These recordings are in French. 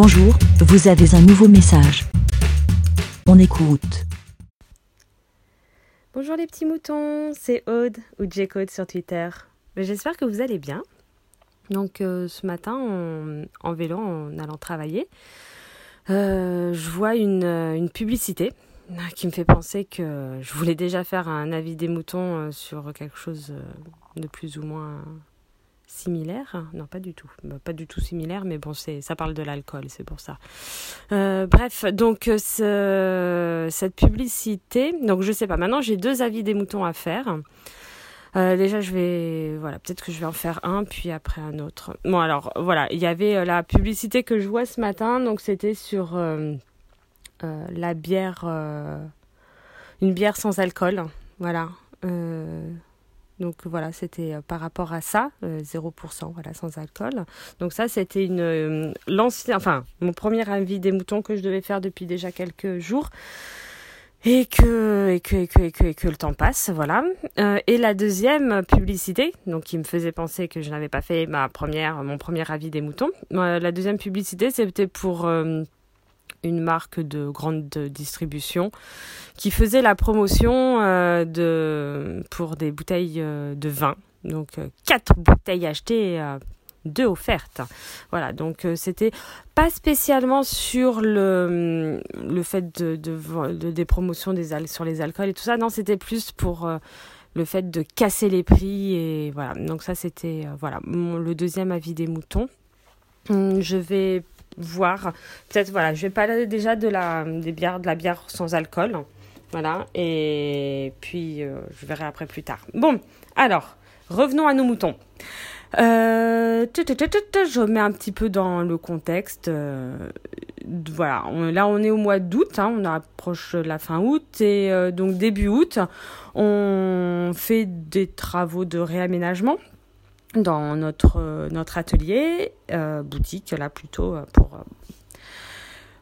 Bonjour, vous avez un nouveau message. On écoute. Bonjour les petits moutons, c'est Aude ou J-Code sur Twitter. J'espère que vous allez bien. Donc euh, ce matin, en vélo, en allant travailler, euh, je vois une, une, publicité qui me fait penser que je voulais déjà faire un avis des moutons euh, sur quelque chose de plus ou moins similaire. Non, pas du tout. Bah, pas du tout similaire, mais bon, c'est, ça parle de l'alcool, c'est pour ça. Euh, bref, donc ce, cette publicité, donc je sais pas. Maintenant, j'ai deux avis des moutons à faire. Euh, déjà, je vais, voilà, peut-être que je vais en faire un, puis après un autre. Bon, alors, voilà, il y avait euh, la publicité que je vois ce matin, donc c'était sur la bière, une bière sans alcool, voilà. Donc voilà, c'était euh, par rapport à ça, 0%, euh, voilà, sans alcool. Donc ça, c'était une euh, enfin mon premier avis des moutons que je devais faire depuis déjà quelques jours. Et que, et que, et que, et que, que le temps passe, voilà. et la deuxième publicité, donc qui me faisait penser que je n'avais pas fait ma première, mon premier avis des moutons. la deuxième publicité, c'était pour une marque de grande distribution qui faisait la promotion euh, de, pour des bouteilles euh, de vin. Donc euh, quatre bouteilles achetées, deux offertes. Voilà, donc c'était pas spécialement sur le, le fait de, de, des promotions des sur les alcools et tout ça. Non, c'était plus pour le fait de casser les prix et voilà. Donc ça c'était voilà le deuxième avis des moutons. Hum, je vais voir. Peut-être, voilà, je vais parler déjà de la, des bières, de la bière sans alcool. Voilà, et puis euh, je verrai après plus tard. Bon, alors, revenons à nos moutons. Euh, je mets un petit peu dans le contexte. Euh, voilà, là on est au mois d'août, hein, on approche la fin août et donc début août, on fait des travaux de réaménagement dans notre, euh, notre atelier, euh, boutique là plutôt euh, pour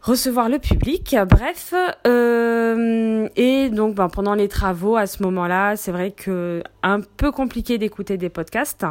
recevoir le public. Bref, et donc ben, pendant les travaux à ce moment-là, c'est vrai que un peu compliqué d'écouter des podcasts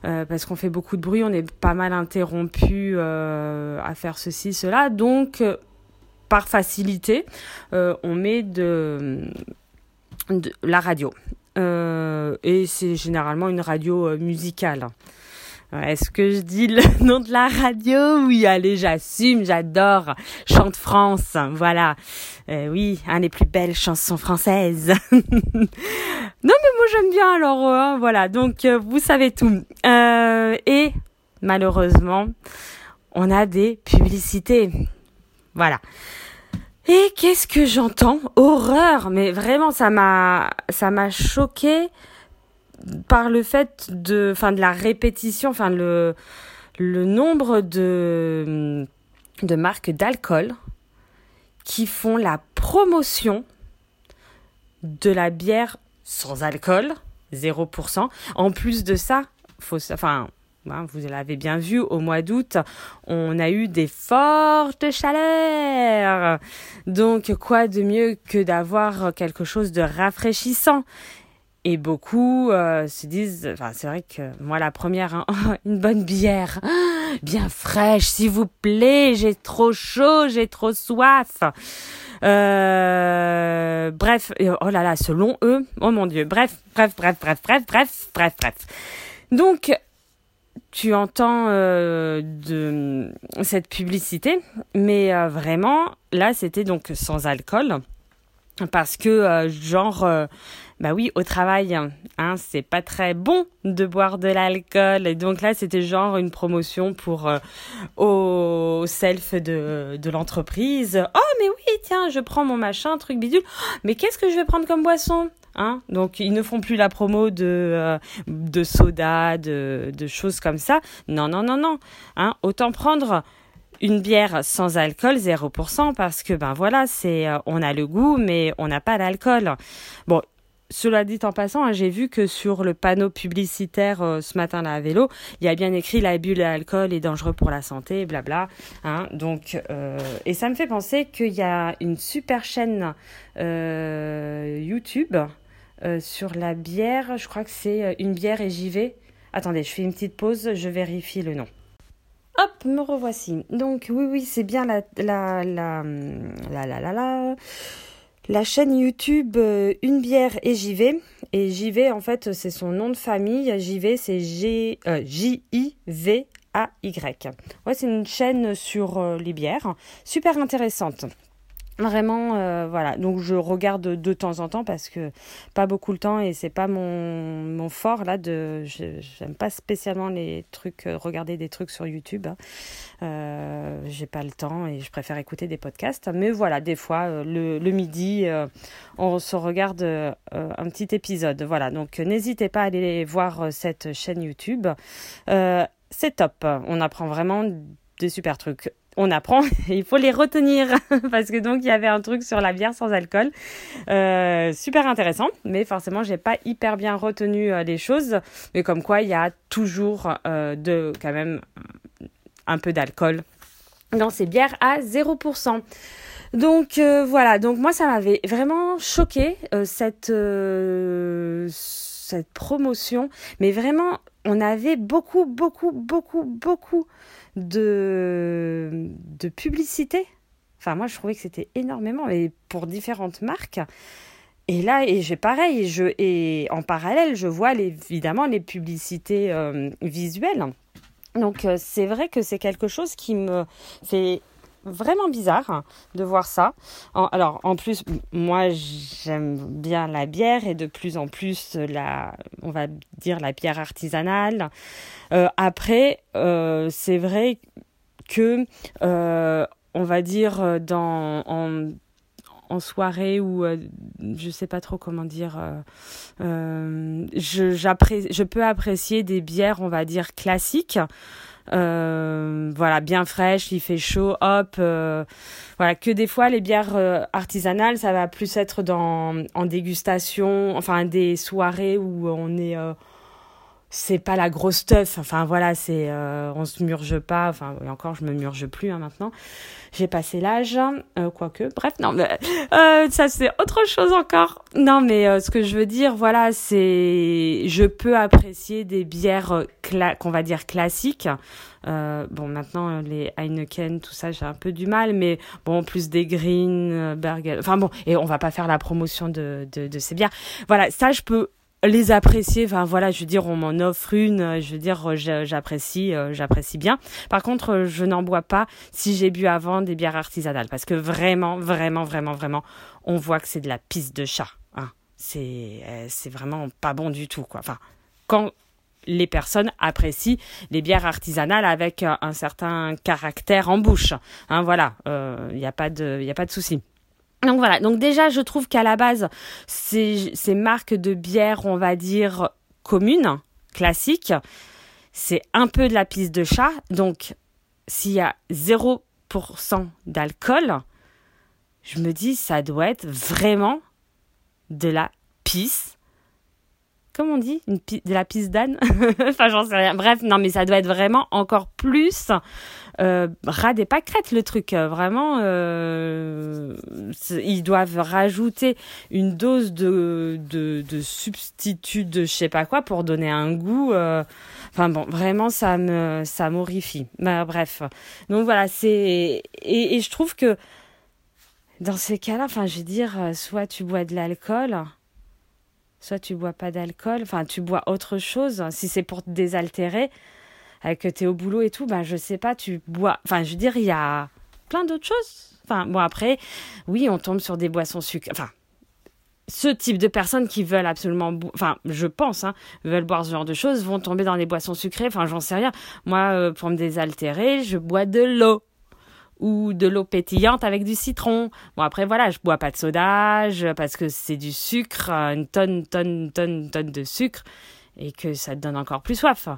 parce qu'on fait beaucoup de bruit, on est pas mal interrompu à faire ceci, cela. Donc par facilité, on met de, de la radio. Euh, et c'est généralement une radio euh, musicale. Est-ce que je dis le nom de la radio? Oui, allez, j'assume, j'adore. Chante France, voilà. Euh, oui, un des plus belles chansons françaises. non, mais moi j'aime bien alors, hein, voilà. Donc, vous savez tout. et malheureusement, on a des publicités. Voilà. Et qu'est-ce que j'entends? Horreur Mais vraiment, ça m'a, ça choqué par le fait de, enfin, de la répétition, enfin, le, le nombre de, marques d'alcool qui font la promotion de la bière sans alcool, 0%. En plus de ça, faut, enfin, vous l'avez bien vu, au mois d'août, on a eu des fortes chaleurs. Donc, quoi de mieux que d'avoir quelque chose de rafraîchissant? Et beaucoup euh, se disent, enfin c'est vrai que moi la première, hein, une bonne bière, bien fraîche s'il vous plaît, j'ai trop chaud, j'ai trop soif. Euh, bref, oh là là, selon eux, oh mon dieu, bref, bref, bref, bref, bref, bref, bref, bref. Donc tu entends euh, de cette publicité, mais euh, vraiment, là, c'était donc sans alcool, parce que euh, genre, bah oui, au travail, hein, c'est pas très bon de boire de l'alcool, et donc là, c'était genre une promotion pour au self de, de l'entreprise. Oh, mais oui, tiens, je prends mon machin, truc bidule. Mais qu'est-ce que je vais prendre comme boisson? Hein Donc ils ne font plus la promo de euh, de soda, de, de choses comme ça. Non non non non. Hein Autant prendre une bière sans alcool 0% parce que ben voilà c'est euh, on a le goût mais on n'a pas l'alcool. Bon cela dit en passant, hein, j'ai vu que sur le panneau publicitaire euh, ce matin là à vélo, il y a bien écrit l'abus d'alcool est dangereux pour la santé, blabla. Donc, et ça me fait penser qu'il y a une super chaîne YouTube euh, sur la bière, je crois que c'est euh, une bière et j'y vais. Attendez, je fais une petite pause, je vérifie le nom. Hop, me revoici. Donc oui, oui, c'est bien la chaîne YouTube euh, Une bière et j'y vais. Et j'y vais, en fait, c'est son nom de famille. J'y vais, c'est G J I V A Y. Ouais, c'est une chaîne sur les bières, super intéressante. Vraiment, euh, voilà. Donc je regarde de temps en temps parce que pas beaucoup le temps et c'est pas mon, mon fort là. De, j'aime pas spécialement les trucs, euh, regarder des trucs sur YouTube. Hein. Euh, j'ai pas le temps et je préfère écouter des podcasts. Mais voilà, des fois euh, le, le midi, on se regarde un petit épisode. Voilà. Donc n'hésitez pas à aller voir cette chaîne YouTube. c'est top. On apprend vraiment des super trucs on apprend, il faut les retenir parce que donc il y avait un truc sur la bière sans alcool, euh, super intéressant, mais forcément j'ai pas hyper bien retenu euh, les choses, mais comme quoi il y a toujours euh, de quand même un peu d'alcool dans ces bières à 0%. Donc voilà, donc moi ça m'avait vraiment choqué cette cette promotion, mais vraiment on avait beaucoup beaucoup beaucoup beaucoup de, de publicité. Enfin, moi, je trouvais que c'était énormément, et pour différentes marques. Et là, et j'ai pareil, je, et en parallèle, je vois évidemment les publicités euh, visuelles. Donc, euh, c'est vrai que c'est quelque chose qui me fait vraiment bizarre de voir ça. alors en plus, moi j'aime bien la bière et de plus en plus la, on va dire la bière artisanale. Euh, après, euh, c'est vrai que euh, on va dire dans en, soirée ou je sais pas trop comment dire je, je peux apprécier des bières on va dire classiques euh, voilà, bien fraîche, il fait chaud, hop. Euh, voilà, que des fois les bières euh, artisanales, ça va plus être dans en dégustation, enfin des soirées où on est c'est pas la grosse stuff. Enfin voilà, c'est euh, on se murge pas. Enfin et encore, je me murge plus hein, maintenant. J'ai passé l'âge, euh, quoique. Bref, non, mais euh, ça c'est autre chose encore. Non, mais euh, ce que je veux dire, voilà, c'est je peux apprécier des bières qu'on va dire classiques. bon, maintenant les Heineken, tout ça, j'ai un peu du mal, mais bon, plus des Green, Berger. Enfin bon, et on va pas faire la promotion de, de, de ces bières. Voilà, ça je peux les apprécier. Enfin voilà, je veux dire, on m'en offre une. Je veux dire, j'apprécie, euh, j'apprécie bien. Par contre, je n'en bois pas si j'ai bu avant des bières artisanales, parce que vraiment, vraiment, vraiment, vraiment, on voit que c'est de la pisse de chat. Hein. C'est, euh, c'est vraiment pas bon du tout, quoi. Enfin, quand les personnes apprécient les bières artisanales avec un, certain caractère en bouche. Hein, voilà, il euh, n'y a pas de, a pas de souci. Donc voilà, donc déjà je trouve qu'à la base, ces, marques de bière, on va dire, communes, classiques, c'est un peu de la pisse de chat. Donc s'il y a 0% d'alcool, je me dis ça doit être vraiment de la pisse. Comment on dit De la pisse d'âne Enfin, j'en sais rien. Bref, non, mais ça doit être vraiment encore plus euh, ras des pâquerettes le truc. Euh, vraiment, euh, ils doivent rajouter une dose de, de, de substitut de je sais pas quoi pour donner un goût. Euh, enfin bon, vraiment, ça me ça m'horrifie. Bah, bref. Donc voilà, c'est et, et je trouve que dans ces cas-là, enfin, je veux dire, soit tu bois de l'alcool soit tu bois pas d'alcool, enfin tu bois autre chose, si c'est pour te désaltérer, que tu es au boulot et tout, ben je sais pas, tu bois. Enfin, je veux dire, il y a plein d'autres choses. Enfin, bon, après, oui, on tombe sur des boissons sucrées. Enfin, ce type de personnes qui veulent absolument, enfin, je pense, hein, veulent boire ce genre de choses, vont tomber dans des boissons sucrées. Enfin, j'en sais rien. Moi, euh, pour me désaltérer, je bois de l'eau ou de l'eau pétillante avec du citron. Bon après voilà, je bois pas de soda parce que c'est du sucre, une tonne, tonne, tonne, tonne de sucre et que ça te donne encore plus soif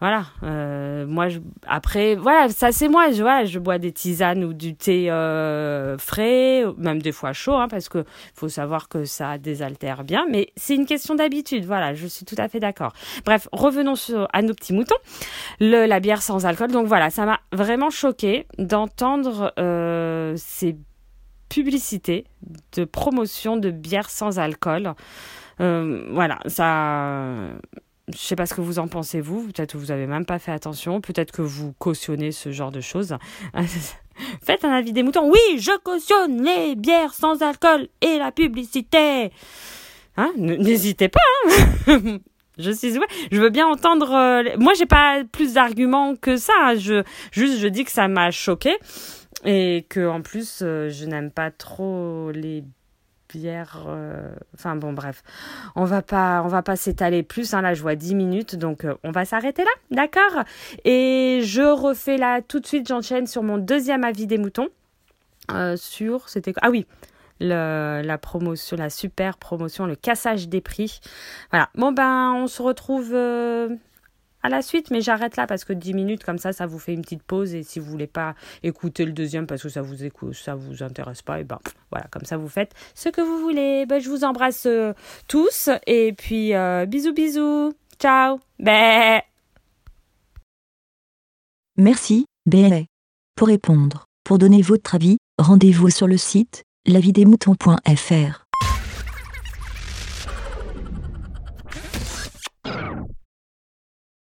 voilà euh, moi après voilà ça c'est moi je vois je bois des tisanes ou du thé euh, frais même des fois chaud hein, parce que faut savoir que ça désaltère bien mais c'est une question d'habitude voilà je suis tout à fait d'accord. Bref revenons sur, à nos petits moutons. Le la bière sans alcool donc voilà ça m'a vraiment choqué d'entendre euh, ces publicités de promotion de bière sans alcool. Euh, voilà ça Je sais pas ce que vous en pensez vous. Peut-être que vous avez même pas fait attention. Peut-être que vous cautionnez ce genre de choses. Faites un avis des moutons. Oui, je cautionne les bières sans alcool et la publicité. Hein N'hésitez pas. Hein je suis je veux bien entendre. Euh, moi, j'ai pas plus d'arguments que ça. Hein. Je juste, je dis que ça m'a choqué et que en plus, euh, je n'aime pas trop les bières. Euh, enfin bon, bref, on va pas, va pas s'étaler plus. Hein, là, je vois 10 minutes, donc on va s'arrêter là, d'accord? Et je refais là tout de suite. J'enchaîne sur mon deuxième avis des moutons. sur, c'était ah oui, la promotion, la super promotion, le cassage des prix. Voilà. Bon ben, on se retrouve euh, à la suite, mais j'arrête là parce que 10 minutes comme ça, ça vous fait une petite pause et si vous voulez pas écouter le deuxième parce que ça vous écoute, ça vous intéresse pas, et ben voilà, comme ça vous faites ce que vous voulez. Ben, je vous embrasse euh, tous et puis euh, bisous bisous, ciao, bé. Merci, bé. Pour répondre, pour donner votre avis, rendez-vous sur le site lavidemouton.fr